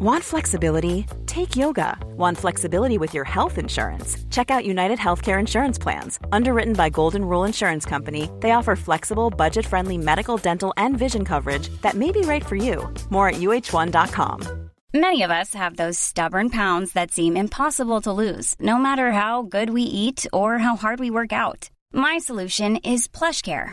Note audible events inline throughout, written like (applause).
Want flexibility? Take yoga. Want flexibility with your health insurance? Check out United Healthcare Insurance Plans. Underwritten by Golden Rule Insurance Company, they offer flexible, budget friendly medical, dental, and vision coverage that may be right for you. More at uh1.com. Many of us have those stubborn pounds that seem impossible to lose, no matter how good we eat or how hard we work out. My solution is PlushCare.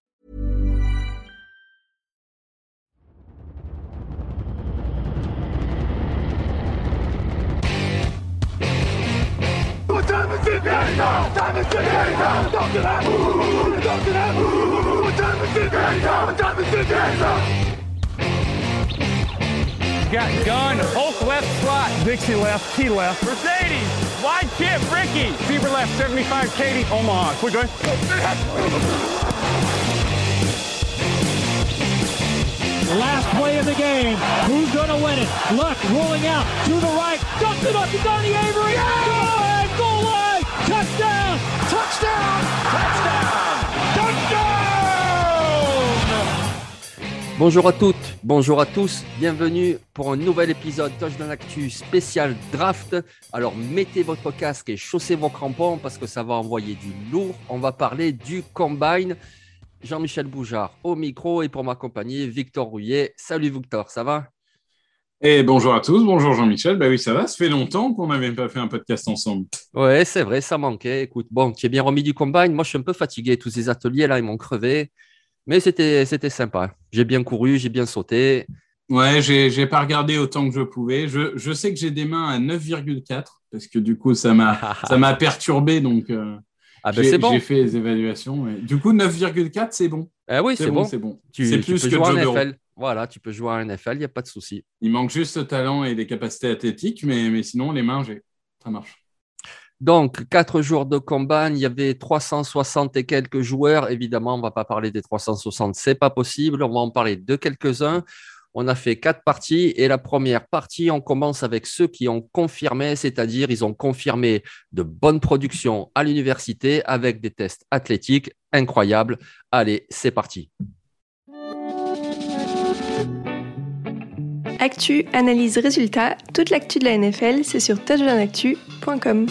It now? What time is to that. Talk to that. What time is now? What time? Got gun, Hulk left slot. Dixie left, T left. Mercedes, wide chip, Ricky. Fever left, 75, Katie, Omaha. We're good. Last play of the game. Who's going to win it? Luck rolling out to the right. Dumps it up to Donnie Avery. Good! Goal line! Touchdown! Touchdown! Touchdown! Touchdown! Bonjour à toutes, bonjour à tous, bienvenue pour un nouvel épisode Touchdown Actu spécial draft. Alors mettez votre casque et chaussez vos crampons parce que ça va envoyer du lourd. On va parler du combine. Jean-Michel Boujard au micro et pour m'accompagner Victor Rouillet. Salut Victor, ça va? Et bonjour à tous, bonjour Jean-Michel. Bah oui, ça va, ça fait longtemps qu'on n'avait pas fait un podcast ensemble. Ouais, c'est vrai, ça manquait. Écoute, bon, tu es bien remis du combine. Moi, je suis un peu fatigué. Tous ces ateliers là, ils m'ont crevé. Mais c'était, c'était sympa. J'ai bien couru, j'ai bien sauté. Ouais, j'ai, pas regardé autant que je pouvais. Je, je sais que j'ai des mains à 9,4 parce que du coup, ça m'a, (laughs) ça m'a perturbé. Donc, euh, Ah ben j'ai, c'est bon. j'ai fait les évaluations. et Du coup, 9,4, c'est bon. Ah oui, c'est, bon. c'est bon. Tu, plus peux que jouer en. NFL. Voilà, tu peux jouer en NFL, il n'y a pas de souci. Il manque juste le talent et les capacités athlétiques, mais, mais sinon, les mains, j'ai. Ça marche. Donc, quatre jours de combine, il y avait 360 et quelques joueurs. Évidemment, on ne va pas parler des 360, c'est pas possible. On va en parler de quelques-uns. On a fait quatre parties et la première partie, on commence avec ceux qui ont confirmé, c'est-à-dire ils ont confirmé de bonnes productions à l'université avec des tests athlétiques incroyables. Allez, c'est parti. Actu, analyse, résultat, toute l'actu de la NFL, c'est sur touchdownactu.com.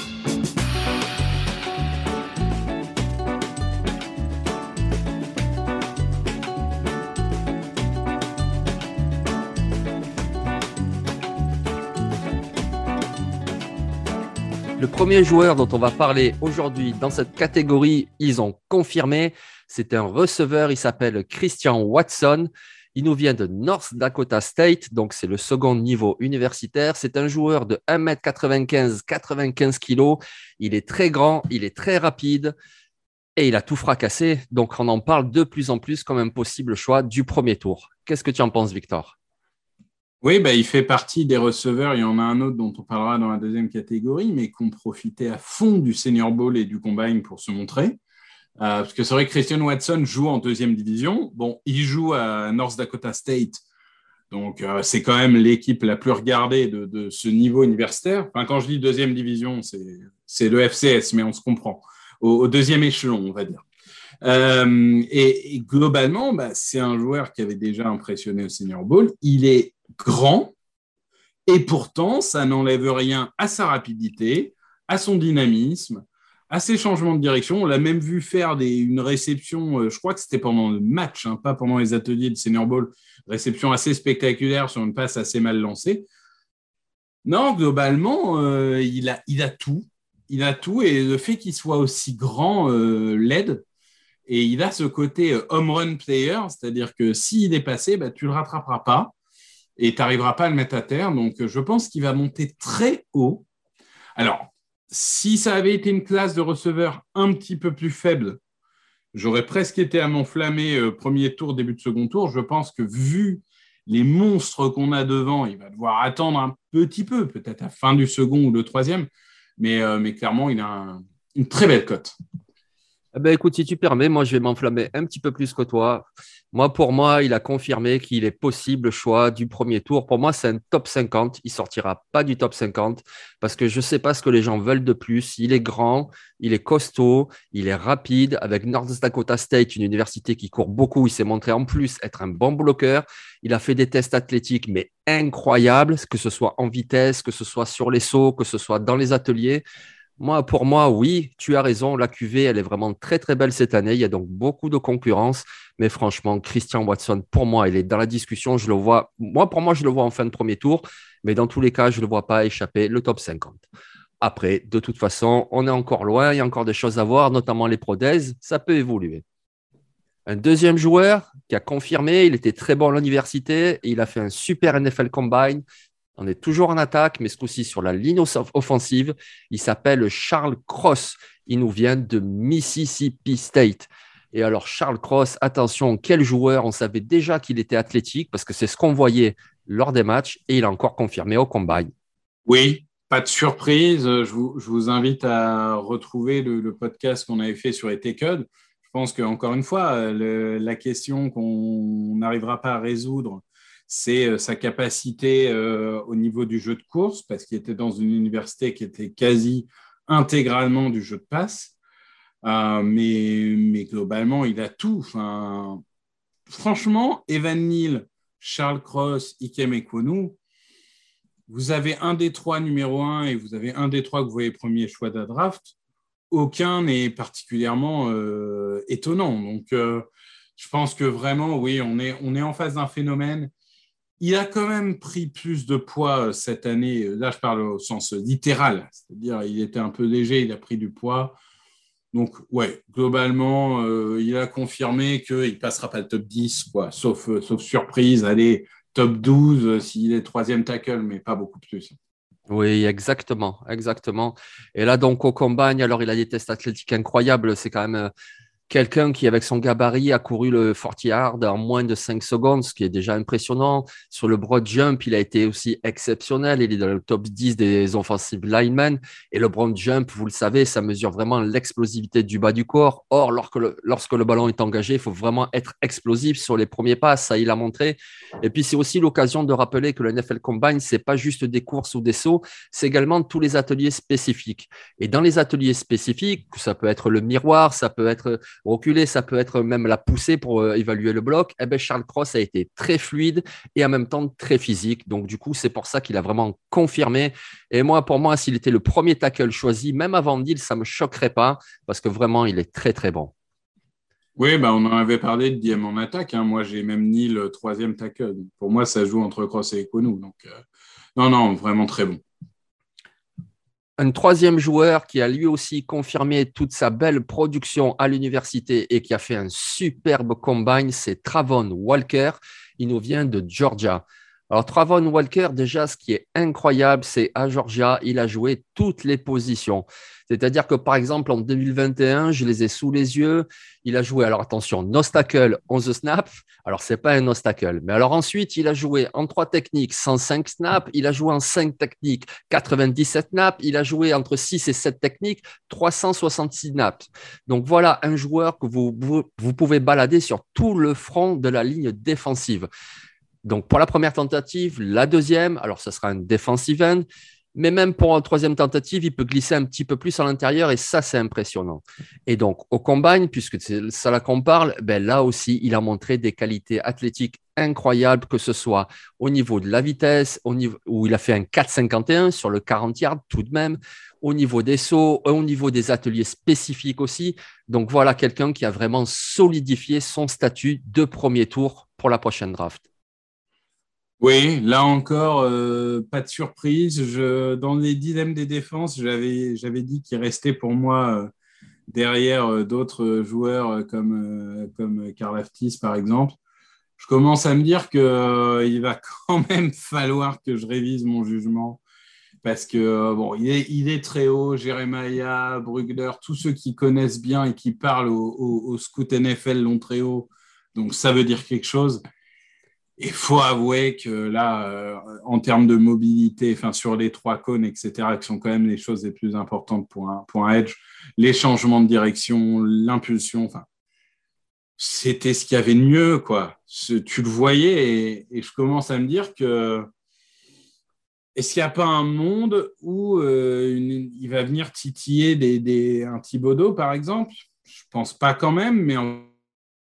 Le premier joueur dont on va parler aujourd'hui dans cette catégorie, ils ont confirmé, c'est un receveur, il s'appelle Christian Watson. Il nous vient de North Dakota State, donc c'est le second niveau universitaire. C'est un joueur de 1m95, 95 kg. Il est très grand, il est très rapide et il a tout fracassé. Donc on en parle de plus en plus comme un possible choix du premier tour. Qu'est-ce que tu en penses, Victor? Oui, bah, il fait partie des receveurs. Il y en a un autre dont on parlera dans la deuxième catégorie, mais qui ont profité à fond du Senior Bowl et du Combine pour se montrer. Euh, parce que c'est vrai que Christian Watson joue en deuxième division. Bon, il joue à North Dakota State. Donc, euh, c'est quand même l'équipe la plus regardée de, ce niveau universitaire. Quand je dis deuxième division, c'est le FCS, mais on se comprend. Au, deuxième échelon, on va dire. Euh, et, et, globalement, bah, c'est un joueur qui avait déjà impressionné au Senior Bowl. Il est grand et pourtant, ça n'enlève rien à sa rapidité, à son dynamisme, à ses changements de direction. On l'a même vu faire une réception, euh, je crois que c'était pendant le match, hein, pas pendant les ateliers de Senior Bowl, réception assez spectaculaire sur une passe assez mal lancée. Non, globalement, euh, il, a, tout. Il a tout et le fait qu'il soit aussi grand euh, l'aide. Et il a ce côté home run player, c'est-à-dire que s'il est passé, bah, tu ne le rattraperas pas et tu n'arriveras pas à le mettre à terre. Donc, je pense qu'il va monter très haut. Alors, si ça avait été une classe de receveur un petit peu plus faible, j'aurais presque été à m'enflammer euh, premier tour, début de second tour. Je pense que vu les monstres qu'on a devant, il va devoir attendre un petit peu, peut-être à la fin du second ou le troisième. Mais, euh, clairement, il a un, une très belle cote. Eh ben, écoute, si tu permets, moi, je vais m'enflammer un petit peu plus que toi. Moi, pour moi, il a confirmé qu'il est possible le choix du premier tour. Pour moi, c'est un top 50. Il sortira pas du top 50 parce que je ne sais pas ce que les gens veulent de plus. Il est grand, il est costaud, il est rapide. Avec North Dakota State, une université qui court beaucoup, il s'est montré en plus être un bon bloqueur. Il a fait des tests athlétiques, mais incroyables, que ce soit en vitesse, que ce soit sur les sauts, que ce soit dans les ateliers. Moi, pour moi, oui, tu as raison. La QV, elle est vraiment très, très belle cette année. Il y a donc beaucoup de concurrence. Mais franchement, Christian Watson, pour moi, il est dans la discussion. Je le vois, moi, pour moi, je le vois en fin de premier tour. Mais dans tous les cas, je ne le vois pas échapper le top 50. Après, de toute façon, on est encore loin. Il y a encore des choses à voir, notamment les prodèses. Ça peut évoluer. Un deuxième joueur qui a confirmé, il était très bon à l'université il a fait un super NFL Combine. On est toujours en attaque, mais ce coup-ci sur la ligne offensive. Il s'appelle Charles Cross. Il nous vient de Mississippi State. Et alors, Charles Cross, attention, quel joueur? On savait déjà qu'il était athlétique parce que c'est ce qu'on voyait lors des matchs et il a encore confirmé au combine. Oui, pas de surprise. Je vous, invite à retrouver le, podcast qu'on avait fait sur les Je pense qu'encore une fois, la question qu'on n'arrivera pas à résoudre c'est euh, sa capacité euh, au niveau du jeu de course, parce qu'il était dans une université qui était quasi intégralement du jeu de passe. Euh, mais, globalement, il a tout. franchement, Evan Neal, Charles Cross, Ikem Ekwonu, vous avez un des trois numéro un et vous avez un des trois que vous voyez premier choix de draft. Aucun n'est particulièrement étonnant. Donc, je pense que vraiment, oui, on est, on est en face d'un phénomène il a quand même pris plus de poids euh, cette année. Là, je parle au sens littéral, c'est-à-dire il était un peu léger, il a pris du poids. Donc, ouais, globalement, euh, il a confirmé qu'il ne passera pas le top 10, quoi, sauf, euh, sauf surprise. Allez, top 12 s'il est troisième tackle, mais pas beaucoup plus. Oui, exactement, exactement. Et là, donc, au combine, alors il a des tests athlétiques incroyables. C'est quand même quelqu'un qui, avec son gabarit, a couru le 40 yard en moins de 5 secondes, ce qui est déjà impressionnant. Sur le broad jump, il a été aussi exceptionnel. Il est dans le top 10 des offensive linemen. Et le broad jump, vous le savez, ça mesure vraiment l'explosivité du bas du corps. Or, lorsque le, lorsque le ballon est engagé, il faut vraiment être explosif sur les premiers pas. Ça, il a montré. Et puis, c'est aussi l'occasion de rappeler que le NFL Combine, c'est pas juste des courses ou des sauts, c'est également tous les ateliers spécifiques. Et dans les ateliers spécifiques, ça peut être le miroir, ça peut être reculer, ça peut être même la poussée pour euh, évaluer le bloc. Eh ben, Charles Cross a été très fluide et en même temps très physique. Donc, du coup, c'est pour ça qu'il a vraiment confirmé. Et moi, pour moi, s'il était le premier tackle choisi, même avant Deal, ça ne me choquerait pas parce que vraiment, il est très, très bon. Oui, bah on en avait parlé de Diem en attaque. Hein. Moi, j'ai même ni le troisième tackle. Pour moi, ça joue entre Cross et Econou. Donc, euh, non, non, vraiment très bon. Un troisième joueur qui a lui aussi confirmé toute sa belle production à l'université et qui a fait un superbe combine, c'est Travon Walker. Il nous vient de Georgia. Alors, Travon Walker, déjà, ce qui est incroyable, c'est à Georgia, il a joué toutes les positions. C'est-à-dire que, par exemple, en 2021, je les ai sous les yeux. Il a joué, alors attention, Nostacle 11 snaps. Alors, ce n'est pas un Nostacle. Mais alors ensuite, il a joué en trois techniques 105 snaps. Il a joué en cinq techniques 97 snaps. Il a joué entre 6 et 7 techniques 366 snaps. Donc, voilà un joueur que vous, vous pouvez balader sur tout le front de la ligne défensive. Donc, pour la première tentative, la deuxième, alors ce sera un defensive end, mais même pour une troisième tentative, il peut glisser un petit peu plus à l'intérieur et ça, c'est impressionnant. Et donc, au combine, puisque c'est ça là qu'on parle, ben là aussi, il a montré des qualités athlétiques incroyables, que ce soit au niveau de la vitesse, au niveau où il a fait un 4,51 sur le 40 yards tout de même, au niveau des sauts, au niveau des ateliers spécifiques aussi. Donc voilà quelqu'un qui a vraiment solidifié son statut de premier tour pour la prochaine draft. Oui, là encore, euh, pas de surprise. Dans les dilemmes des défenses, j'avais, dit qu'il restait pour moi euh, derrière euh, d'autres joueurs comme, comme Karl Aftis, par exemple. Je commence à me dire qu'il va (laughs) quand même falloir que je révise mon jugement parce que il est, très haut. Jeremiah, Brugler, tous ceux qui connaissent bien et qui parlent au scout NFL l'ont très haut. Donc ça veut dire quelque chose. Il faut avouer que là, euh, en termes de mobilité, enfin, sur les trois cônes, etc., qui sont quand même les choses les plus importantes pour un, edge, les changements de direction, l'impulsion, enfin, c'était ce qu'il y avait de mieux, quoi. tu le voyais et, je commence à me dire que est-ce qu'il n'y a pas un monde où euh, il va venir titiller des, un Thibodeau, par exemple? Je pense pas quand même, mais on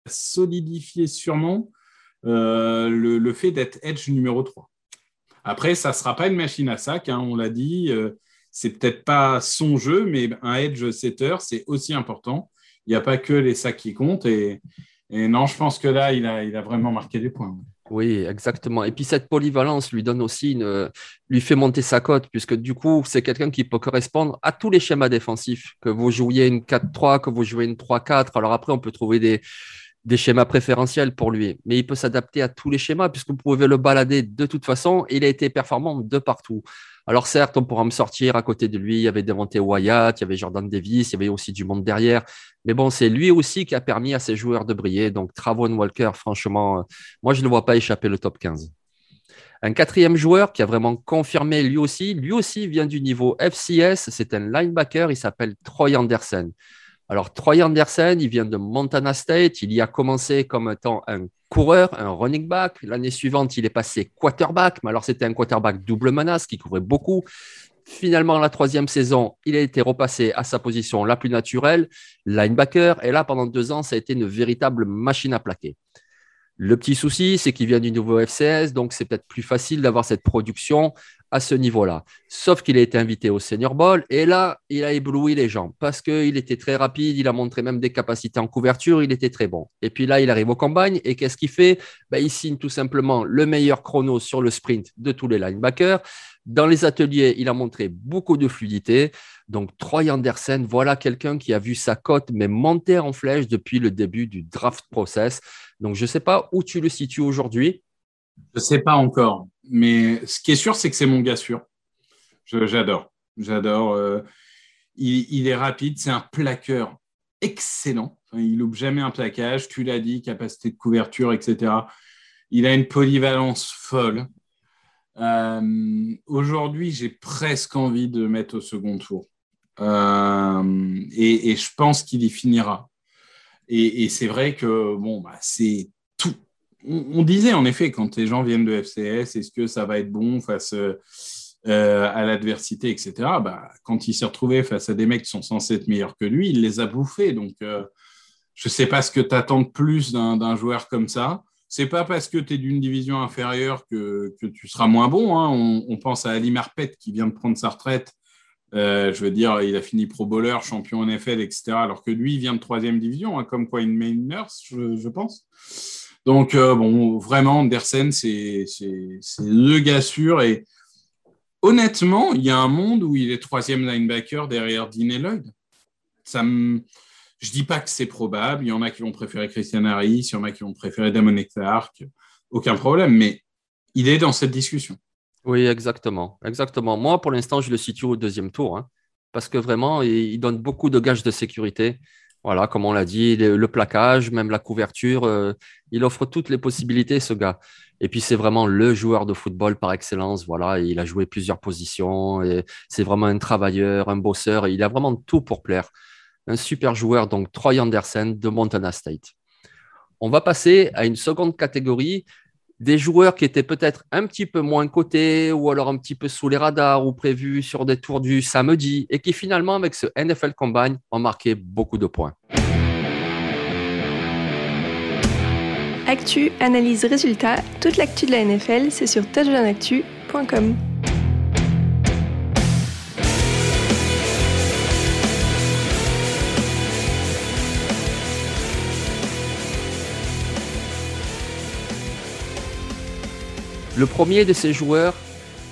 va solidifier sûrement euh, le, fait d'être edge numéro 3. Après, ça ne sera pas une machine à sac, hein, on l'a dit. Euh, c'est peut-être pas son jeu, mais un edge setter, c'est aussi important. Il n'y a pas que les sacs qui comptent. Et, non, je pense que là, il a, vraiment marqué des points. Oui, exactement. Et puis cette polyvalence lui donne aussi une, lui fait monter sa cote, puisque du coup, c'est quelqu'un qui peut correspondre à tous les schémas défensifs. Que vous jouiez une 4-3, que vous jouez une 3-4. Alors après, on peut trouver des, des schémas préférentiels pour lui, mais il peut s'adapter à tous les schémas puisque vous pouvez le balader de toute façon. Il a été performant de partout. Alors certes, on pourra me sortir à côté de lui. Il y avait Devante Wyatt, il y avait Jordan Davis, il y avait aussi du monde derrière. Mais bon, c'est lui aussi qui a permis à ses joueurs de briller. Donc Travon Walker, franchement, euh, moi je ne vois pas échapper le top 15. Un quatrième joueur qui a vraiment confirmé lui aussi, lui aussi vient du niveau FCS, c'est un linebacker, il s'appelle Troy Anderson. Alors, Troy Anderson, il vient de Montana State. Il y a commencé comme étant un coureur, un running back. L'année suivante, il est passé quarterback, mais alors c'était un quarterback double menace qui couvrait beaucoup. Finalement, la troisième saison, il a été repassé à sa position la plus naturelle, linebacker. Et là, pendant deux ans, ça a été une véritable machine à plaquer. Le petit souci, c'est qu'il vient du nouveau FCS, donc c'est peut-être plus facile d'avoir cette production à ce niveau-là. Sauf qu'il a été invité au Senior Bowl et là, il a ébloui les gens parce qu'il était très rapide, il a montré même des capacités en couverture, il était très bon. Et puis là, il arrive au campagne et qu'est-ce qu'il fait? Ben, Il signe tout simplement le meilleur chrono sur le sprint de tous les linebackers. Dans les ateliers, il a montré beaucoup de fluidité. Donc, Troy Anderson, voilà quelqu'un qui a vu sa cote mais monter en flèche depuis le début du draft process. Donc, je ne sais pas où tu le situes aujourd'hui. Je ne sais pas encore. Mais ce qui est sûr, c'est que c'est mon gars sûr. J'adore. J'adore. Euh, il, est rapide. C'est un plaqueur excellent. il loupe jamais un plaquage. Tu l'as dit, capacité de couverture, etc. Il a une polyvalence folle. Euh, aujourd'hui, j'ai presque envie de mettre au second tour. Euh, et, je pense qu'il y finira. Et, c'est vrai que bon, bah, c'est On, disait en effet, quand les gens viennent de FCS, est-ce que ça va être bon face euh, à l'adversité, etc. Bah, quand il s'est retrouvé face à des mecs qui sont censés être meilleurs que lui, il les a bouffés. Donc, je ne sais pas ce que tu attends de plus d'un joueur comme ça c'est pas parce que tu es d'une division inférieure que, tu seras moins bon. Hein. On, pense à Ali Marpet qui vient de prendre sa retraite. Euh, je veux dire, il a fini pro bowler, champion NFL, etc. Alors que lui, il vient de troisième division, hein, comme quoi une main nurse, je, pense. Donc, euh, vraiment, Andersen, c'est le gars sûr. Et honnêtement, il y a un monde où il est troisième linebacker derrière Dean Lloyd. Ça je dis pas que c'est probable. Il y en a qui vont préférer Christian Harris, il y en a qui vont préférer Damon Clark. Aucun problème, mais il est dans cette discussion. Oui, exactement. Exactement. Moi, pour l'instant, je le situe au deuxième tour, hein, parce que vraiment, il donne beaucoup de gages de sécurité. Voilà, comme on l'a dit, le, plaquage, même la couverture, euh, il offre toutes les possibilités, ce gars. Et puis, c'est vraiment le joueur de football par excellence. Voilà, il a joué plusieurs positions. C'est vraiment un travailleur, un bosseur. il a vraiment tout pour plaire un super joueur, donc Troy Anderson de Montana State. On va passer à une seconde catégorie, des joueurs qui étaient peut-être un petit peu moins cotés ou alors un petit peu sous les radars ou prévus sur des tours du samedi et qui finalement, avec ce NFL Combine, ont marqué beaucoup de points. Actu, analyse, résultat, toute l'actu de la NFL, c'est sur touchdownactu.com. Le premier de ces joueurs,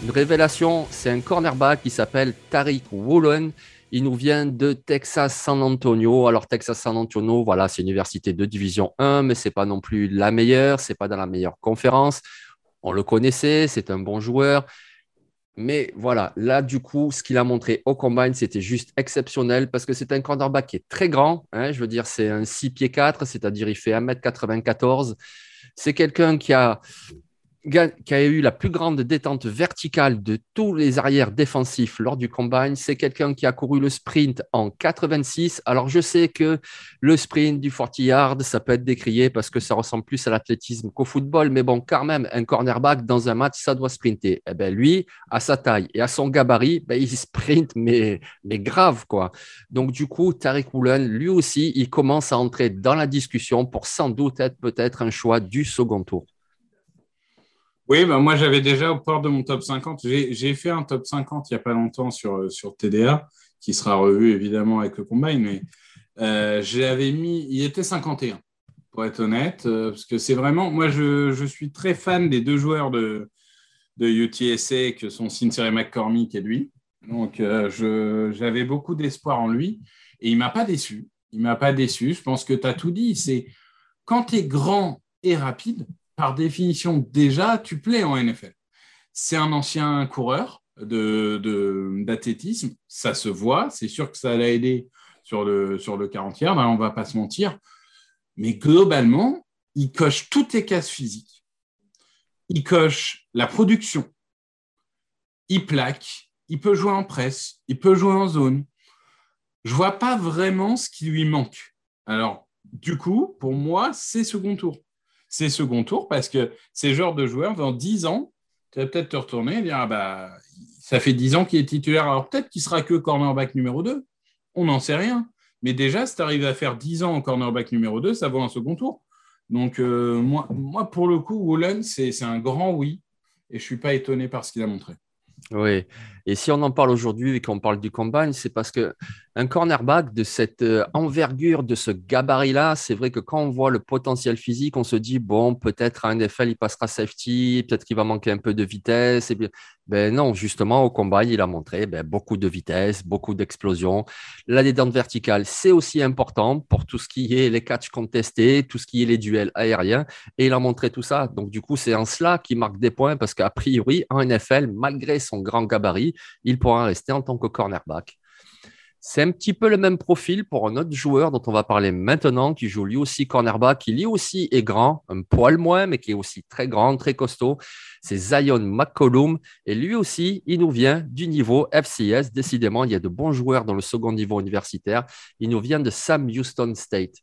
une révélation, c'est un cornerback qui s'appelle Tariq Woolen. Il nous vient de Texas San Antonio. Alors Texas San Antonio, voilà, c'est une université de division 1, mais c'est pas non plus la meilleure, c'est pas dans la meilleure conférence. On le connaissait, c'est un bon joueur. Mais voilà, là, du coup, ce qu'il a montré au combine, c'était juste exceptionnel parce que c'est un cornerback qui est très grand. Hein, je veux dire, c'est un 6 pieds 4, c'est-à-dire il fait 1m94. C'est quelqu'un qui a qui a eu la plus grande détente verticale de tous les arrières défensifs lors du combine. C'est quelqu'un qui a couru le sprint en 86. Alors, je sais que le sprint du 40 yards, ça peut être décrié parce que ça ressemble plus à l'athlétisme qu'au football. Mais bon, quand même, un cornerback dans un match, ça doit sprinter. Eh ben, lui, à sa taille et à son gabarit, ben, il sprint, (laughs) mais, mais grave, quoi. Donc, du coup, Tariq Woolen, lui aussi, il commence à entrer dans la discussion pour sans doute être peut-être un choix du second tour. Oui, bah moi j'avais déjà au port de mon top 50. J'ai fait un top 50 il n'y a pas longtemps sur, sur TDA, qui sera revu évidemment avec le combine, mais euh, j'avais mis, il était 51, pour être honnête, euh, parce que c'est vraiment, moi je, je, suis très fan des deux joueurs de, de UTSA, que sont Cynthia McCormick et lui. Donc euh, j'avais beaucoup d'espoir en lui, et il ne m'a pas déçu. Il ne m'a pas déçu. Je pense que tu as tout dit. C'est quand tu es grand et rapide, par définition, déjà, tu plais en NFL. C'est un ancien coureur d'athlétisme, ça se voit, c'est sûr que ça l'a aidé sur le, sur le 40 yards, hein, on ne va pas se mentir, mais globalement, il coche toutes les cases physiques. Il coche la production, il plaque, il peut jouer en presse, il peut jouer en zone. Je ne vois pas vraiment ce qui lui manque. Alors, du coup, pour moi, c'est second tour c'est second tour parce que ces genres de joueurs, dans 10 ans, tu vas peut-être te retourner et dire ah bah, ça fait 10 ans qu'il est titulaire. Alors peut-être qu'il sera que cornerback numéro 2. On n'en sait rien. Mais déjà, si tu arrives à faire 10 ans en cornerback numéro 2, ça vaut un second tour. Donc, euh, moi, moi, pour le coup, Woolen, c'est un grand oui. Et je ne suis pas étonné par ce qu'il a montré. Oui, et si on en parle aujourd'hui et qu'on parle du combine, c'est parce que un cornerback de cette euh, envergure, de ce gabarit-là, c'est vrai que quand on voit le potentiel physique, on se dit, bon, peut-être à NFL, il passera safety, peut-être qu'il va manquer un peu de vitesse. Et ben non, justement, au combine, il a montré ben, beaucoup de vitesse, beaucoup d'explosion. La détente verticale, c'est aussi important pour tout ce qui est les catchs contestés, tout ce qui est les duels aériens. Et il a montré tout ça. Donc, du coup, c'est en cela qu'il marque des points parce qu'a priori, en NFL, malgré son grand gabarit, il pourra rester en tant que cornerback. C'est un petit peu le même profil pour un autre joueur dont on va parler maintenant, qui joue lui aussi cornerback, qui lui aussi est grand, un poil moins, mais qui est aussi très grand, très costaud. C'est Zion McCollum. Et lui aussi, il nous vient du niveau FCS. Décidément, il y a de bons joueurs dans le second niveau universitaire. Il nous vient de Sam Houston State.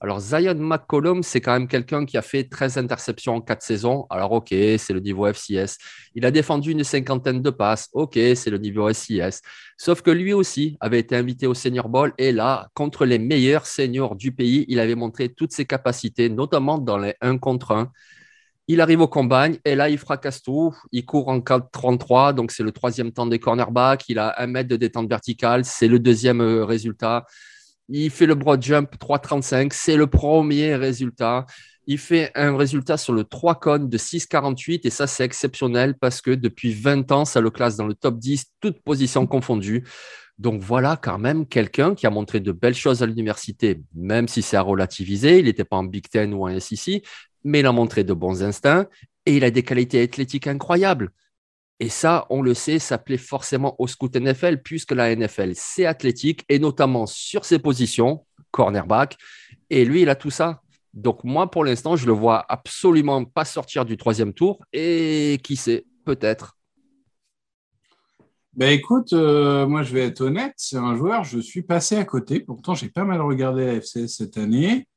Alors, Zion McCollum, c'est quand même quelqu'un qui a fait 13 interceptions en 4 saisons. Alors, OK, c'est le niveau FCS. Il a défendu une cinquantaine de passes. OK, c'est le niveau SCS. Sauf que lui aussi avait été invité au Senior Bowl et là, contre les meilleurs seniors du pays, il avait montré toutes ses capacités, notamment dans les 1 contre 1. Il arrive au combine et là, il fracasse tout. Il court en 4-33, donc c'est le troisième temps des cornerbacks. Il a un mètre de détente verticale, c'est le deuxième euh, résultat. Il fait le broad jump 3,35. C'est le premier résultat. Il fait un résultat sur le 3 cônes de 6,48 et ça, c'est exceptionnel parce que depuis 20 ans, ça le classe dans le top 10, toutes positions confondues. Donc voilà quand même quelqu'un qui a montré de belles choses à l'université, même si c'est à relativiser. Il n'était pas en Big Ten ou en SEC, mais il a montré de bons instincts et il a des qualités athlétiques incroyables. Et ça, on le sait, ça forcément au scout NFL, puisque la NFL, c'est athlétique, et notamment sur ses positions, cornerback. Et lui, il a tout ça. Donc moi, pour l'instant, je le vois absolument pas sortir du troisième tour. Et qui sait, peut-être. Ben écoute, euh, moi je vais être honnête, c'est un joueur, je suis passé à côté. Pourtant, j'ai pas mal regardé la FCS cette année.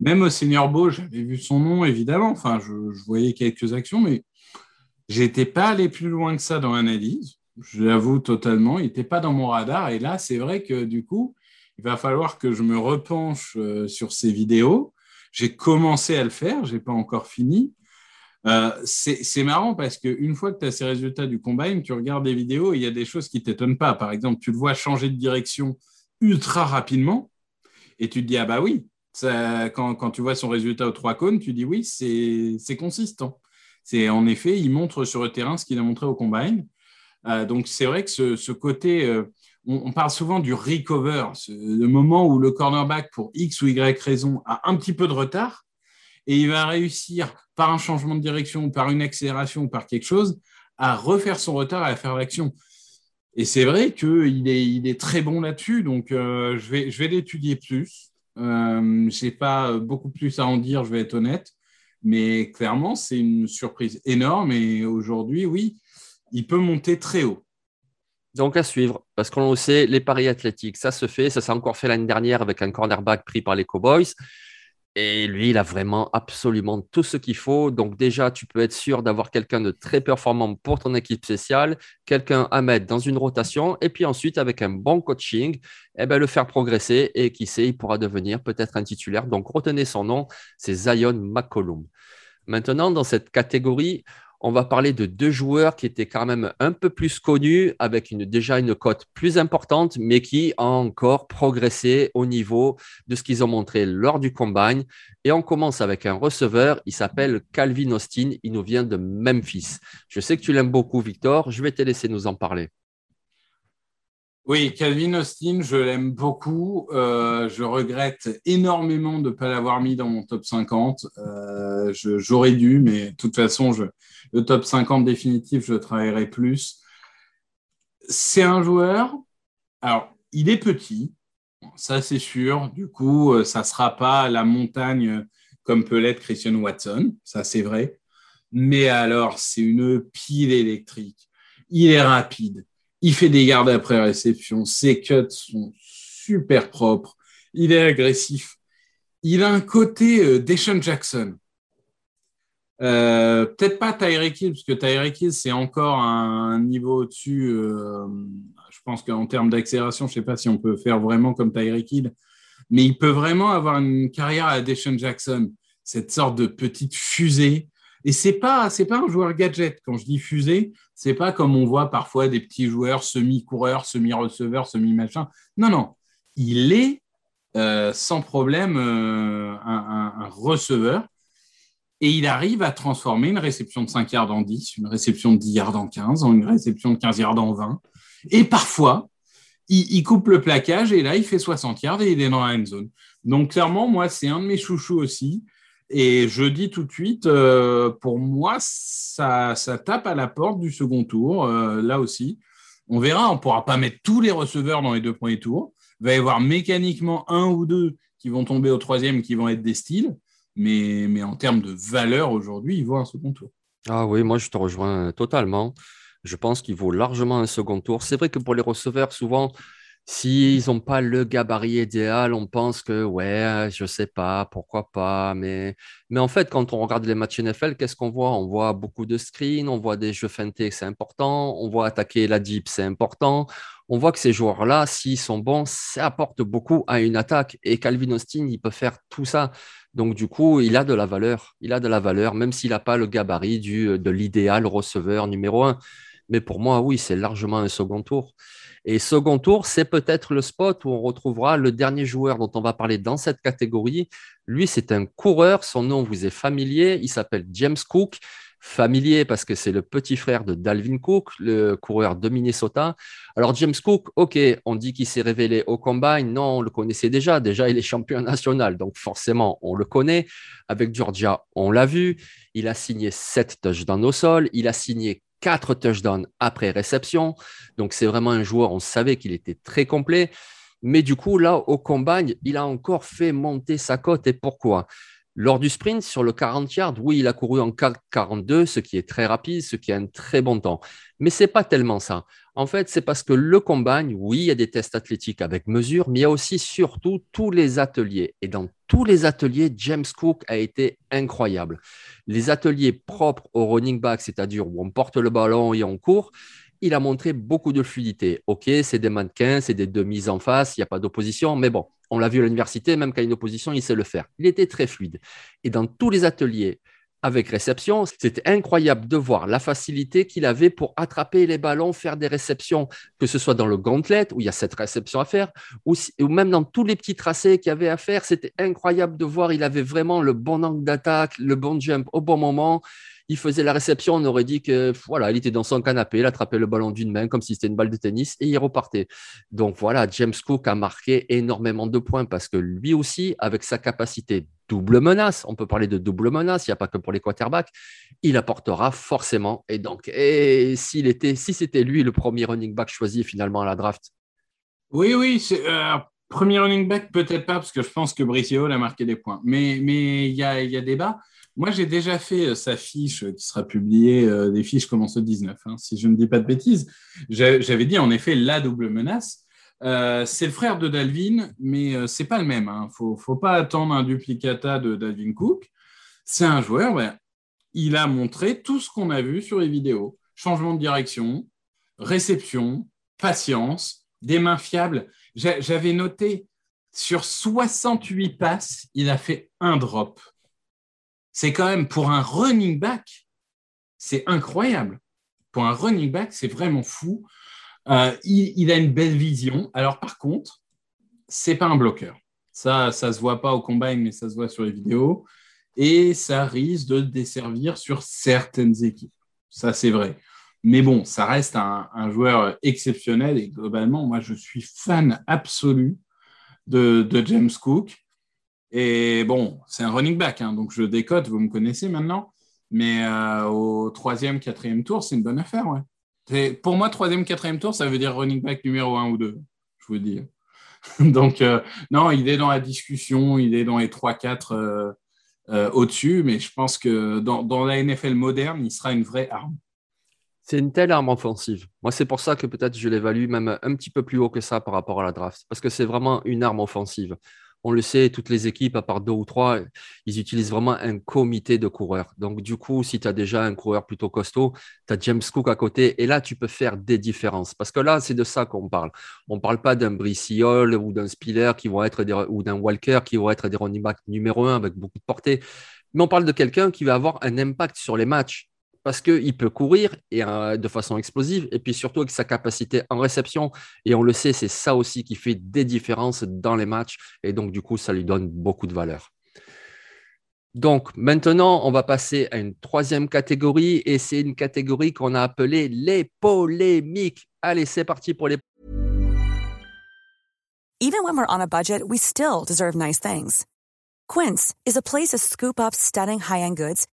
Même au Senior Bowl, j'avais vu son nom, évidemment. Enfin, je voyais quelques actions, mais J'étais pas allé plus loin que ça dans l'analyse, je l'avoue totalement. Il n'était pas dans mon radar. Et là, c'est vrai que du coup, il va falloir que je me repenche euh, sur ces vidéos. J'ai commencé à le faire, je n'ai pas encore fini. Euh, c'est marrant parce qu'une fois que tu as ces résultats du combine, tu regardes des vidéos et il y a des choses qui ne t'étonnent pas. Par exemple, tu le vois changer de direction ultra rapidement et tu te dis, ah bah oui, quand, quand, tu vois son résultat aux trois cônes, tu dis oui, c'est consistant. C'est en effet, il montre sur le terrain ce qu'il a montré au combine. Euh, donc c'est vrai que ce, côté, euh, on, parle souvent du recover, le moment où le cornerback, pour X ou Y raison, a un petit peu de retard et il va réussir par un changement de direction, par une accélération par quelque chose, à refaire son retard et à faire l'action. Et c'est vrai qu'il est, très bon là-dessus, donc euh, je vais, je vais l'étudier plus. je n'ai pas beaucoup plus à en dire, je vais être honnête. Mais clairement, c'est une surprise énorme. Et aujourd'hui, oui, il peut monter très haut. Donc à suivre, parce qu'on le sait, les paris athlétiques, ça se fait. Ça s'est encore fait l'année dernière avec un cornerback pris par les Cowboys. Et lui, il a vraiment absolument tout ce qu'il faut. Donc déjà, tu peux être sûr d'avoir quelqu'un de très performant pour ton équipe spéciale, quelqu'un à mettre dans une rotation, et puis ensuite, avec un bon coaching, eh ben, le faire progresser. Et qui sait, il pourra devenir peut-être un titulaire. Donc retenez son nom, c'est Zion McCollum. Maintenant, dans cette catégorie, on va parler de deux joueurs qui étaient quand même un peu plus connus, avec déjà une cote plus importante, mais qui ont encore progressé au niveau de ce qu'ils ont montré lors du combine. Et on commence avec un receveur, il s'appelle Calvin Austin, il nous vient de Memphis. Je sais que tu l'aimes beaucoup, Victor, je vais te laisser nous en parler. Oui, Calvin Austin, je l'aime beaucoup. Euh, je regrette énormément de ne pas l'avoir mis dans mon top 50. Euh, j'aurais dû, mais de toute façon, le top 50 définitif, je travaillerai plus. C'est un joueur, alors, il est petit, ça c'est sûr. Du coup, euh, ça ne sera pas la montagne comme peut l'être Christian Watson, ça c'est vrai. Mais alors, c'est une pile électrique. Il est rapide il fait des gardes après réception. Ses cuts sont super propres. Il est agressif. Il a un côté euh, Deshaun Jackson. Euh, peut-être pas Tyreek Hill, parce que Tyreek Hill, c'est encore un, niveau au-dessus. Euh, je pense qu'en termes d'accélération, je ne sais pas si on peut faire vraiment comme Tyreek Hill, mais il peut vraiment avoir une carrière à Deshaun Jackson, cette sorte de petite fusée et c'est pas pas un joueur gadget. Quand je dis fusée, c'est pas comme on voit parfois des petits joueurs semi-coureurs, semi-receveurs, semi-machin. Non, non. Il est euh, sans problème euh, un, receveur et il arrive à transformer une réception de 5 yards en 10, une réception de 10 yards en 15, une réception de 15 yards en 20. Et parfois, il, il, coupe le plaquage et là, il fait 60 yards et il est dans la end zone. Donc, clairement, moi, c'est un de mes chouchous aussi. Et je dis tout de suite, euh, pour moi, ça, ça, tape à la porte du second tour, euh, là aussi. On verra, on ne pourra pas mettre tous les receveurs dans les deux premiers tours. Il va y avoir mécaniquement un ou deux qui vont tomber au troisième, qui vont être des styles. Mais, mais en termes de valeur aujourd'hui, il vaut un second tour. Ah oui, moi je te rejoins totalement. Je pense qu'il vaut largement un second tour. C'est vrai que pour les receveurs, souvent, S'ils n'ont pas le gabarit idéal, on pense que, ouais, je sais pas, pourquoi pas. Mais, mais en fait, quand on regarde les matchs NFL, qu'est-ce qu'on voit? On voit beaucoup de screens, on voit des jeux feintés, c'est important. On voit attaquer la deep, c'est important. On voit que ces joueurs-là, s'ils sont bons, ça apporte beaucoup à une attaque. Et Calvin Austin, il peut faire tout ça. Donc, du coup, il a de la valeur. Il a de la valeur, même s'il n'a pas le gabarit du, de l'idéal receveur numéro un. Mais pour moi, oui, c'est largement un second tour. Et second tour, c'est peut-être le spot où on retrouvera le dernier joueur dont on va parler dans cette catégorie. Lui, c'est un coureur. Son nom vous est familier. Il s'appelle James Cook. Familier parce que c'est le petit frère de Dalvin Cook, le coureur de Minnesota. Alors James Cook, ok, on dit qu'il s'est révélé au combine. Non, on le connaissait déjà. Déjà, il est champion national, donc forcément, on le connaît. Avec Georgia, on l'a vu. Il a signé sept touchdowns au sol. Il a signé quatre touchdowns après réception. Donc, c'est vraiment un joueur, on savait qu'il était très complet. Mais du coup, là, au combine, il a encore fait monter sa cote. Et pourquoi? Lors du sprint, sur le 40 yards, oui, il a couru en 4,42, ce qui est très rapide, ce qui est un très bon temps. Mais ce n'est pas tellement ça. En fait, c'est parce que le combine, oui, il y a des tests athlétiques avec mesure, mais il y a aussi surtout tous les ateliers. Et dans tous les ateliers, James Cook a été incroyable. Les ateliers propres au running back, c'est-à-dire où on porte le ballon et on court, il a montré beaucoup de fluidité. OK, c'est des mannequins, c'est des demises en face, il n'y a pas d'opposition, mais bon, on l'a vu à l'université, même quand il y a une opposition, il sait le faire. Il était très fluide. Et dans tous les ateliers avec réception, c'était incroyable de voir la facilité qu'il avait pour attraper les ballons, faire des réceptions, que ce soit dans le gauntlet, où il y a cette réception à faire, ou, même dans tous les petits tracés qu'il avait à faire. C'était incroyable de voir, il avait vraiment le bon angle d'attaque, le bon jump au bon moment il faisait la réception, on aurait dit que voilà, il était dans son canapé, il attrapait le ballon d'une main comme si c'était une balle de tennis et il repartait. Donc voilà, James Cook a marqué énormément de points parce que lui aussi, avec sa capacité double menace, on peut parler de double menace, il n'y a pas que pour les quarterbacks, il apportera forcément. Et donc, et s'il était, si c'était lui le premier running back choisi finalement à la draft. Oui, oui. Euh, premier running back, peut-être pas, parce que je pense que Brice a marqué des points. Mais il y, a, y a débat. Moi, j'ai déjà fait sa fiche qui sera publiée, des fiches commencent le 19, hein, si je ne dis pas de bêtises. J'avais dit en effet la double menace. C'est le frère de Dalvin, mais c'est pas le même. Il hein. faut, pas attendre un duplicata de Dalvin Cook. C'est un joueur, ben, il a montré tout ce qu'on a vu sur les vidéos. Changement de direction, réception, patience, des mains fiables. J'avais noté sur 68 passes, il a fait un drop. C'est quand même pour un running back, c'est incroyable. Pour un running back, c'est vraiment fou. Euh, il, a une belle vision. Alors par contre, c'est pas un bloqueur. Ça, ça se voit pas au combine, mais ça se voit sur les vidéos. Et ça risque de desservir sur certaines équipes. Ça, c'est vrai. Mais bon, ça reste un, joueur exceptionnel et globalement, moi, je suis fan absolu de, James Cook. Et bon, c'est un running back, hein, donc je décote, vous me connaissez maintenant. Mais euh, au troisième, quatrième tour, c'est une bonne affaire. Ouais. Pour moi, troisième, quatrième tour, ça veut dire running back numéro un ou deux, je vous dis. (laughs) donc, euh, non, il est dans la discussion, il est dans les 3-4 euh, au-dessus, mais je pense que dans la NFL moderne, il sera une vraie arme. C'est une telle arme offensive. Moi, c'est pour ça que peut-être je l'évalue même un petit peu plus haut que ça par rapport à la draft. Parce que c'est vraiment une arme offensive. On le sait, toutes les équipes, à part deux ou trois, ils utilisent vraiment un comité de coureurs. Donc, du coup, si tu as déjà un coureur plutôt costaud, tu as James Cook à côté. Et là, tu peux faire des différences. Parce que là, c'est de ça qu'on parle. On ne parle pas d'un Brissiol ou d'un Spiller qui vont être ou d'un Walker qui vont être des running backs numéro un avec beaucoup de portée. Mais on parle de quelqu'un qui va avoir un impact sur les matchs parce qu'il peut courir et, euh, de façon explosive, et puis surtout avec sa capacité en réception. Et on le sait, c'est ça aussi qui fait des différences dans les matchs, et donc du coup, ça lui donne beaucoup de valeur. Donc maintenant, on va passer à une troisième catégorie, et c'est une catégorie qu'on a appelée les polémiques. Allez, c'est parti pour les Even when we're on a budget, we still deserve nice things. Quince is a place to scoop up stunning high-end goods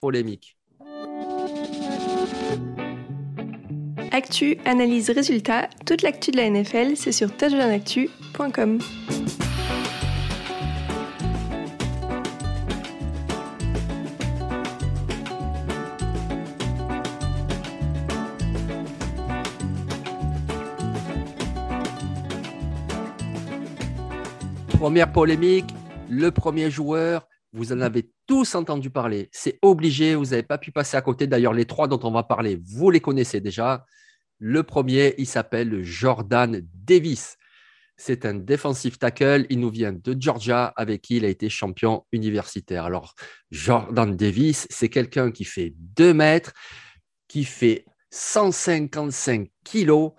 Polémique. Actu, analyse, résultat, toute l'actu de la NFL, c'est sur touchdownactu.com. Première polémique, le premier joueur, vous en avez tous entendu parler. C'est obligé, vous n'avez pas pu passer à côté. D'ailleurs, les trois dont on va parler, vous les connaissez déjà. Le premier, il s'appelle Jordan Davis. C'est un defensive tackle. Il nous vient de Georgia, avec qui il a été champion universitaire. Alors, Jordan Davis, c'est quelqu'un qui fait 2 mètres, qui fait 155 kilos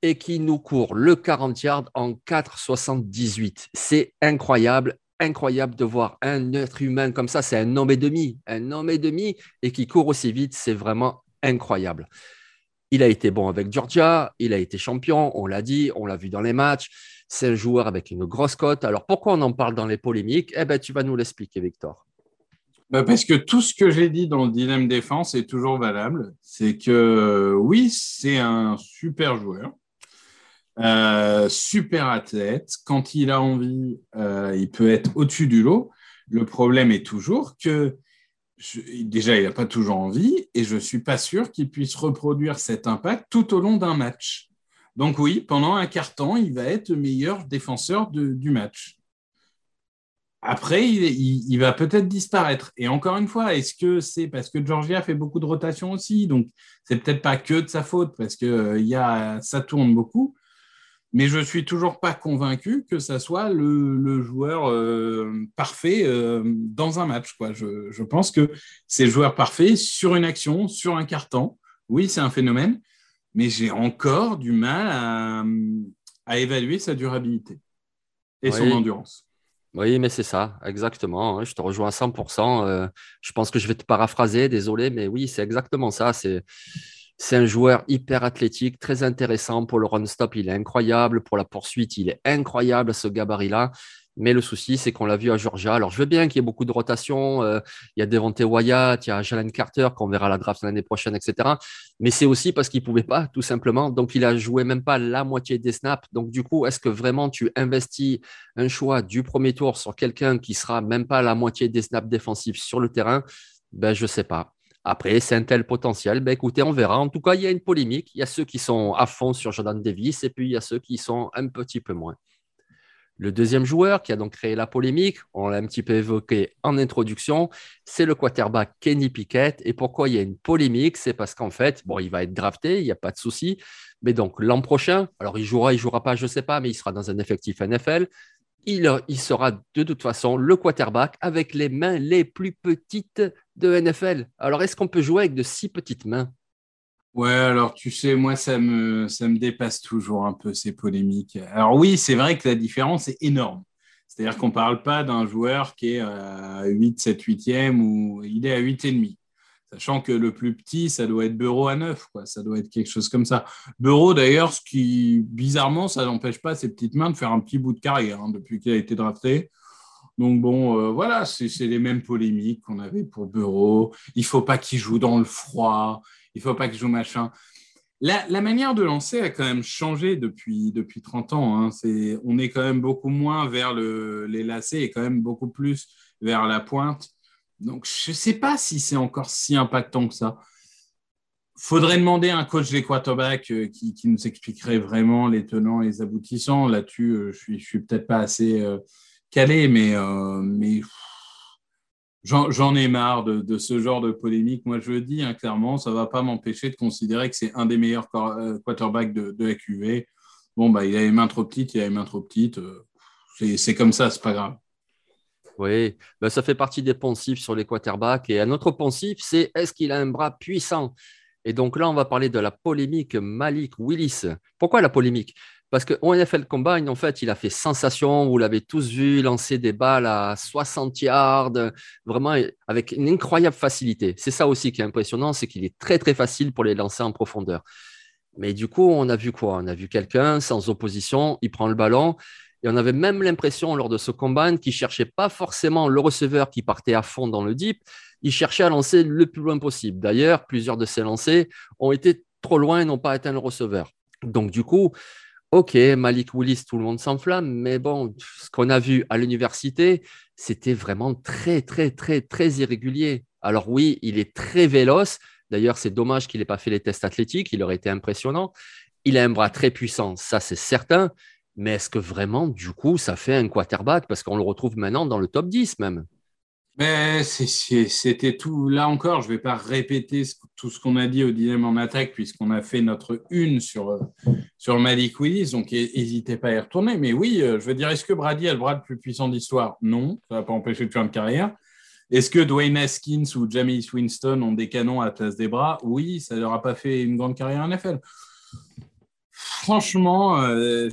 et qui nous court le 40 yards en 4,78. C'est incroyable incroyable de voir un être humain comme ça. C'est un homme et demi, un homme et demi, et qui court aussi vite. C'est vraiment incroyable. Il a été bon avec Georgia, il a été champion, on l'a dit, on l'a vu dans les matchs. C'est un joueur avec une grosse cote. Alors pourquoi on en parle dans les polémiques? Eh ben, tu vas nous l'expliquer, Victor. Bah, parce que tout ce que j'ai dit dans le dilemme défense est toujours valable. C'est que oui, c'est un super joueur. Euh, super athlète. Quand il a envie, euh, il peut être au-dessus du lot. Le problème est toujours que déjà, il n'a pas toujours envie et je ne suis pas sûr qu'il puisse reproduire cet impact tout au long d'un match. Donc oui, pendant un quart temps, il va être le meilleur défenseur du match. Après, il, va peut-être disparaître. Et encore une fois, est-ce que c'est parce que Georgia fait beaucoup de rotation aussi? Donc, c'est peut-être pas que de sa faute parce que euh, ça tourne beaucoup. Mais je suis toujours pas convaincu que ça soit le, joueur euh, parfait euh, dans un match. Quoi. Je, je pense que c'est le joueur parfait sur une action, sur un carton. Oui, c'est un phénomène, mais j'ai encore du mal à, évaluer sa durabilité et son endurance. Oui, mais c'est ça, exactement. Hein, je te rejoins à 100%. Euh, je pense que je vais te paraphraser, désolé, mais oui, c'est exactement ça. C'est, c'est un joueur hyper athlétique, très intéressant pour le run-stop. Il est incroyable. Pour la poursuite, il est incroyable, ce gabarit-là. Mais le souci, c'est qu'on l'a vu à Georgia. Alors, je veux bien qu'il y ait beaucoup de rotation. Euh, il y a Devontae Wyatt, il y a Jalen Carter, qu'on verra la draft l'année prochaine, etc. Mais c'est aussi parce qu'il ne pouvait pas, tout simplement. Donc, il a joué même pas la moitié des snaps. Donc, du coup, est-ce que vraiment tu investis un choix du premier tour sur quelqu'un qui sera même pas la moitié des snaps défensifs sur le terrain? Ben, je ne sais pas. Après, c'est un tel potentiel. Ben, écoutez, on verra. En tout cas, il y a une polémique. Il y a ceux qui sont à fond sur Jordan Davis et puis il y a ceux qui sont un petit peu moins. Le deuxième joueur qui a donc créé la polémique, on l'a un petit peu évoqué en introduction, c'est le quarterback Kenny Pickett. Et pourquoi il y a une polémique? C'est parce qu'en fait, bon, il va être drafté, il n'y a pas de souci. Mais donc l'an prochain, alors il jouera, il jouera pas, je ne sais pas, mais il sera dans un effectif NFL. Il, il, sera de toute façon le quarterback avec les mains les plus petites de NFL. Alors est-ce qu'on peut jouer avec de si petites mains? Ouais, alors tu sais, moi, ça me, ça me dépasse toujours un peu ces polémiques. Alors oui, c'est vrai que la différence est énorme. C'est-à-dire qu'on ne parle pas d'un joueur qui est à 8, 7, 8e ou il est à 8,5. Sachant que le plus petit, ça doit être Bureau à 9, quoi. ça doit être quelque chose comme ça. Bureau, d'ailleurs, ce qui, bizarrement, ça n'empêche pas ses petites mains de faire un petit bout de carrière hein, depuis qu'il a été drafté. Donc bon, euh, voilà, c'est les mêmes polémiques qu'on avait pour Bureau. Il faut pas qu'il joue dans le froid il faut pas je joue machin. La, manière de lancer a quand même changé depuis, depuis 30 ans. Hein. on est quand même beaucoup moins vers les lacets et quand même beaucoup plus vers la pointe. Donc, je ne sais pas si c'est encore si impactant que ça. Faudrait demander à un coach des quarterbacks euh, qui, nous expliquerait vraiment les tenants et les aboutissants. Là-dessus, euh, je suis, suis peut-être pas assez euh, calé, mais, mais J'en ai marre de, ce genre de polémique. Moi, je le dis hein, clairement, ça ne va pas m'empêcher de considérer que c'est un des meilleurs quarterbacks de, la QV. Bon, bah, il a les mains trop petites, il a les mains trop petites. C'est comme ça, c'est pas grave. Oui, ben, ça fait partie des poncifs sur les quarterbacks. Et un autre poncif, c'est est-ce qu'il a un bras puissant? Et donc là, on va parler de la polémique Malik Willis. Pourquoi la polémique? Parce qu'au NFL Combine, en fait, il a fait sensation. Vous l'avez tous vu lancer des balles à 60 yards, vraiment avec une incroyable facilité. C'est ça aussi qui est impressionnant, c'est qu'il est très, très facile pour les lancer en profondeur. Mais du coup, on a vu quoi? On a vu quelqu'un sans opposition, il prend le ballon. Et on avait même l'impression lors de ce combine qu'il cherchait pas forcément le receveur qui partait à fond dans le deep, il cherchait à lancer le plus loin possible. D'ailleurs, plusieurs de ses lancers ont été trop loin et n'ont pas atteint le receveur. Donc du coup, Ok, Malik Willis, tout le monde s'enflamme, mais bon, ce qu'on a vu à l'université, c'était vraiment très, très, très, très irrégulier. Alors oui, il est très véloce. D'ailleurs, c'est dommage qu'il n'ait pas fait les tests athlétiques, il aurait été impressionnant. Il a un bras très puissant, ça c'est certain. Mais est-ce que vraiment, du coup, ça fait un quarterback? Parce qu'on le retrouve maintenant dans le top 10 même. Mais c'était tout. Là encore, je ne vais pas répéter tout ce qu'on a dit au dilemme en attaque, puisqu'on a fait notre une sur, sur Malik Willis. Donc, n'hésitez pas à y retourner. Mais oui, euh, je veux dire, est-ce que Brady a le bras le plus puissant d'histoire Non, ça ne va pas empêcher de faire une carrière. Est-ce que Dwayne Haskins ou Jamie Winston ont des canons à la place des bras? Oui, ça ne leur a pas fait une grande carrière en NFL. Franchement, euh,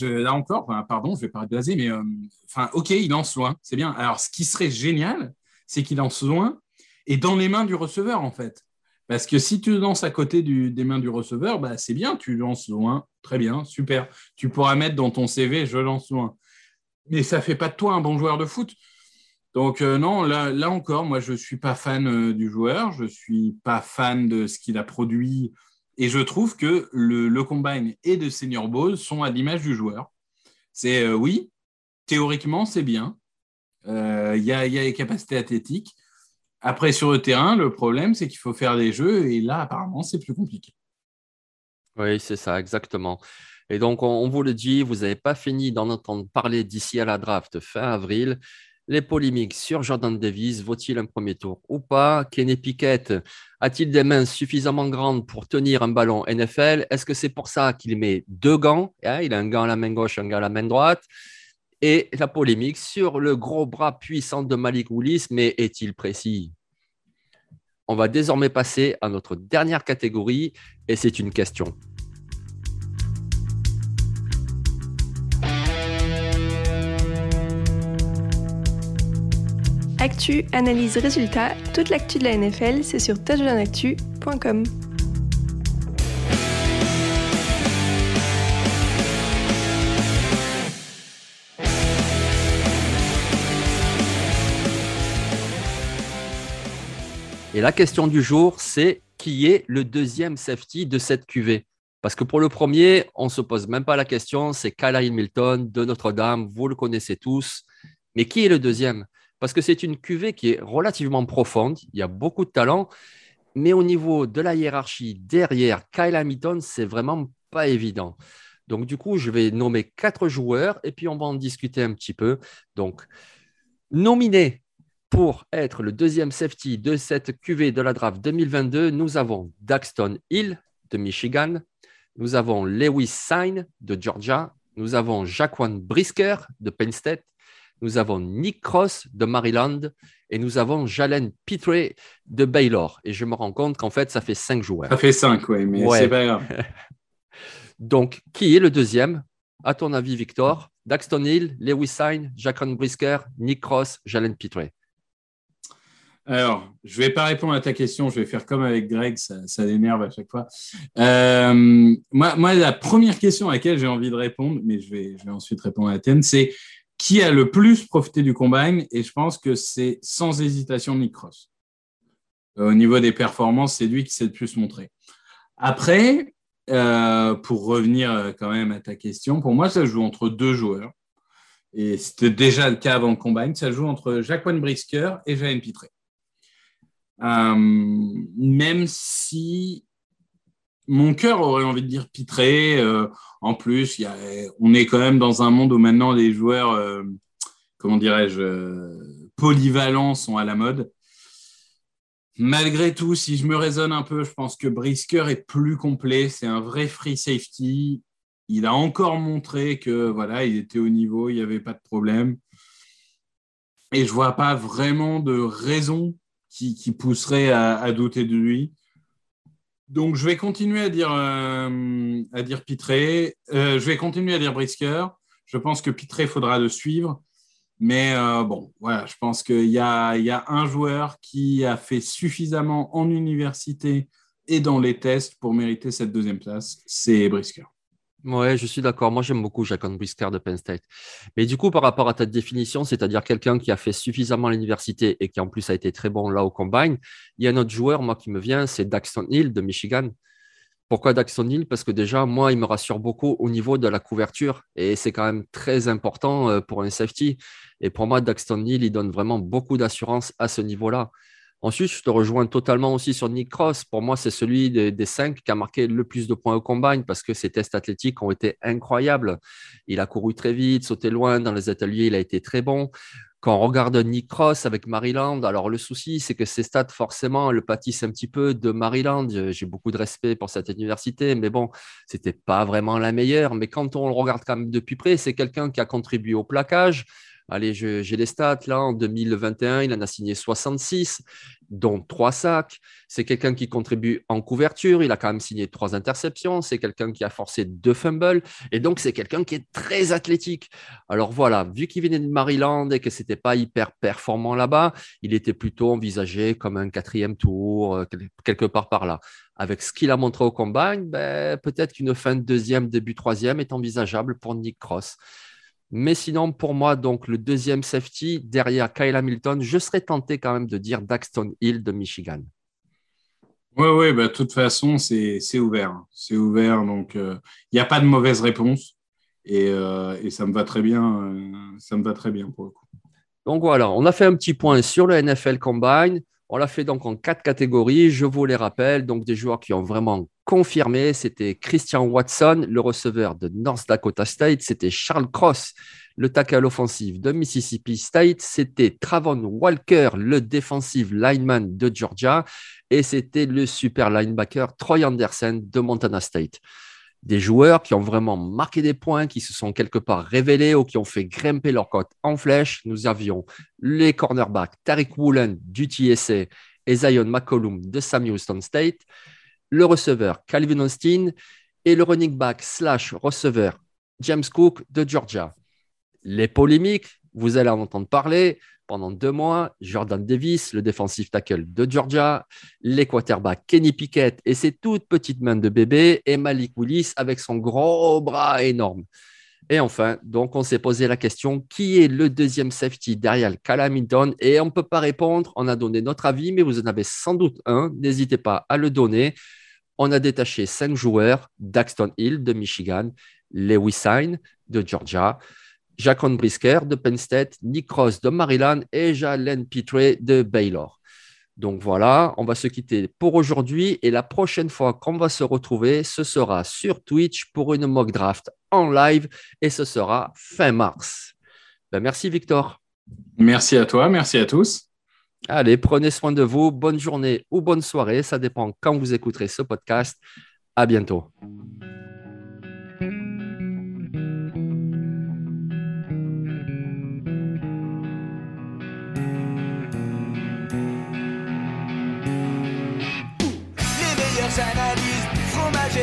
là encore, pardon, je vais pas blasé, mais euh, enfin, ok, il lance loin, c'est bien. Alors, ce qui serait génial, c'est qu'il lance loin et dans les mains du receveur, en fait. Parce que si tu lances à côté des mains du receveur, bah, c'est bien, tu lances loin, très bien, super. Tu pourras mettre dans ton CV, je lance loin. Mais ça fait pas de toi un bon joueur de foot. Donc euh, non, là, là, encore, moi, je ne suis pas fan euh, du joueur, je ne suis pas fan de ce qu'il a produit et je trouve que le, combine et de Senior Bowl sont à l'image du joueur. C'est euh, oui, théoriquement, c'est bien. Il euh, y, a, les capacités athlétiques. Après, sur le terrain, le problème, c'est qu'il faut faire des jeux et là, apparemment, c'est plus compliqué. Oui, c'est ça, exactement. Et donc, on, vous le dit, vous n'avez pas fini d'en entendre parler d'ici à la draft fin avril. Les polémiques sur Jordan Davis, vaut-il un premier tour ou pas? Kenny Pickett a-t-il des mains suffisamment grandes pour tenir un ballon NFL Est-ce que c'est pour ça qu'il met deux gants? Hein, Il a un gant à la main gauche, un gant à la main droite. Et la polémique sur le gros bras puissant de Malik Willis, mais est-il précis? On va désormais passer à notre dernière catégorie, et c'est une question. Actu, analyse, résultat, toute l'actu de la NFL, c'est sur touchdownactu.com. Et la question du jour, c'est qui est le deuxième safety de cette QV Parce que pour le premier, on ne se pose même pas la question, c'est Kyle Milton de Notre-Dame, vous le connaissez tous. Mais qui est le deuxième? Parce que c'est une cuvée qui est relativement profonde, il y a beaucoup de talent, mais au niveau de la hiérarchie derrière Kyle Hamilton, c'est vraiment pas évident. Donc du coup, je vais nommer quatre joueurs et puis on va en discuter un petit peu. Donc, nominé pour être le deuxième safety de cette QV de la draft 2022, nous avons Daxton Hill de Michigan, nous avons Lewis Sine de Georgia, nous avons Jaquan Brisker de Penn State, nous avons Nick Cross de Maryland et nous avons Jalen Pitre de Baylor. Et je me rends compte qu'en fait, ça fait cinq joueurs. Ça fait cinq, oui, mais c'est pas grave. (laughs) Donc, qui est le deuxième? À ton avis, Victor Daxton Hill, Lewis Sine, Jacqueline Brisker, Nick Cross, Jalen Pitre. Alors, je ne vais pas répondre à ta question, je vais faire comme avec Greg, ça, ça l'énerve à chaque fois. Euh, moi, moi, la première question à laquelle j'ai envie de répondre, mais je vais, je vais ensuite répondre à la tienne, c'est qui a le plus profité du combine Et je pense que c'est sans hésitation Nick Cross. Euh, au niveau des performances, c'est lui qui s'est le plus montré. Après, euh, pour revenir euh, quand même à ta question, pour moi, ça joue entre deux joueurs. Et c'était déjà le cas avant le combine. Ça joue entre Jacqueline Brisker et Jalen Pitré. même si mon cœur aurait envie de dire Pitré. Euh, en plus, on est quand même dans un monde où maintenant les joueurs, euh, comment dirais-je, euh, polyvalents sont à la mode. Malgré tout, si je me raisonne un peu, je pense que Brisker est plus complet. C'est un vrai free safety. Il a encore montré que voilà, il était au niveau, il n'y avait pas de problème. Et je vois pas vraiment de raison qui, pousserait à douter de lui. Donc, je vais continuer à dire, euh, Pitré. Euh, je vais continuer à dire Brisker. Je pense que Pitré faudra le suivre. Mais euh, bon, voilà, je pense qu'il y a, y a un joueur qui a fait suffisamment en université et dans les tests pour mériter cette deuxième place. C'est Brisker. Oui, je suis d'accord. Moi, j'aime beaucoup Jacques Brisker de Penn State. Mais du coup, par rapport à ta définition, c'est-à-dire quelqu'un qui a fait suffisamment l'université et qui en plus a été très bon là au combine, il y a un autre joueur, moi, qui me vient, c'est Daxton Hill de Michigan. Pourquoi Daxton Hill? Parce que déjà, moi, il me rassure beaucoup au niveau de la couverture et c'est quand même très important euh, pour un safety. Et pour moi, Daxton Hill, il donne vraiment beaucoup d'assurance à ce niveau-là. Ensuite, je te rejoins totalement aussi sur Nick Cross. Pour moi, c'est celui des, cinq qui a marqué le plus de points au combine parce que ses tests athlétiques ont été incroyables. Il a couru très vite, sauté loin dans les ateliers, il a été très bon. Quand on regarde Nick Cross avec Maryland, alors le souci, c'est que ses stats, forcément, le pâtissent un petit peu de Maryland. J'ai beaucoup de respect pour cette université, mais bon, c'était pas vraiment la meilleure. Mais quand on le regarde quand même de plus près, c'est quelqu'un qui a contribué au plaquage, Allez, j'ai les stats là. En 2021, il en a signé 66, dont trois sacs. C'est quelqu'un qui contribue en couverture. Il a quand même signé trois interceptions. C'est quelqu'un qui a forcé deux fumbles. Et donc, c'est quelqu'un qui est très athlétique. Alors voilà, vu qu'il venait de Maryland et que c'était pas hyper performant là-bas, il était plutôt envisagé comme un quatrième tour, euh, quelque part par là. Avec ce qu'il a montré au combine, ben, peut-être qu'une fin de deuxième, début troisième est envisageable pour Nick Cross. Mais sinon, pour moi, donc le deuxième safety derrière Kyle Hamilton, je serais tenté quand même de dire Daxton Hill de Michigan. Oui, oui, bah, de toute façon, c'est ouvert. C'est ouvert, donc il euh, n'y a pas de mauvaise réponse. Et, euh, et, ça me va très bien. Euh, ça me va très bien pour le coup. Donc voilà, on a fait un petit point sur le NFL Combine. On l'a fait donc en quatre catégories. Je vous les rappelle. Donc, des joueurs qui ont vraiment confirmé. C'était Christian Watson, le receveur de North Dakota State. C'était Charles Cross, le tackle offensif de Mississippi State. C'était Travon Walker, le defensive lineman de Georgia. Et c'était le super linebacker Troy Anderson de Montana State des joueurs qui ont vraiment marqué des points, qui se sont quelque part révélés ou qui ont fait grimper leur cote en flèche. Nous avions les cornerbacks Tariq Woolen du TSA et Zion McCollum de Sam Houston State, le receveur Calvin Austin et le running back slash receveur James Cook de Georgia. Les polémiques, vous allez en entendre parler pendant deux mois, Jordan Davis, le défensif tackle de Georgia, les quarterbacks Kenny Pickett et ses toutes petites mains de bébé, et Malik Willis avec son gros bras énorme. Et enfin, donc, on s'est posé la question qui est le deuxième safety derrière Calamington Et on ne peut pas répondre. On a donné notre avis, mais vous en avez sans doute un. N'hésitez pas à le donner. On a détaché cinq joueurs Daxton Hill de Michigan, Lewis Sine de Georgia, Jacon Brisker de Penn State, Nick Ross de Maryland et Jalen Pitre de Baylor. Donc voilà, on va se quitter pour aujourd'hui et la prochaine fois qu'on va se retrouver, ce sera sur Twitch pour une mock draft en live et ce sera fin mars. Ben, merci Victor. Merci à toi, merci à tous. Allez, prenez soin de vous, bonne journée ou bonne soirée, ça dépend quand vous écouterez ce podcast. À bientôt.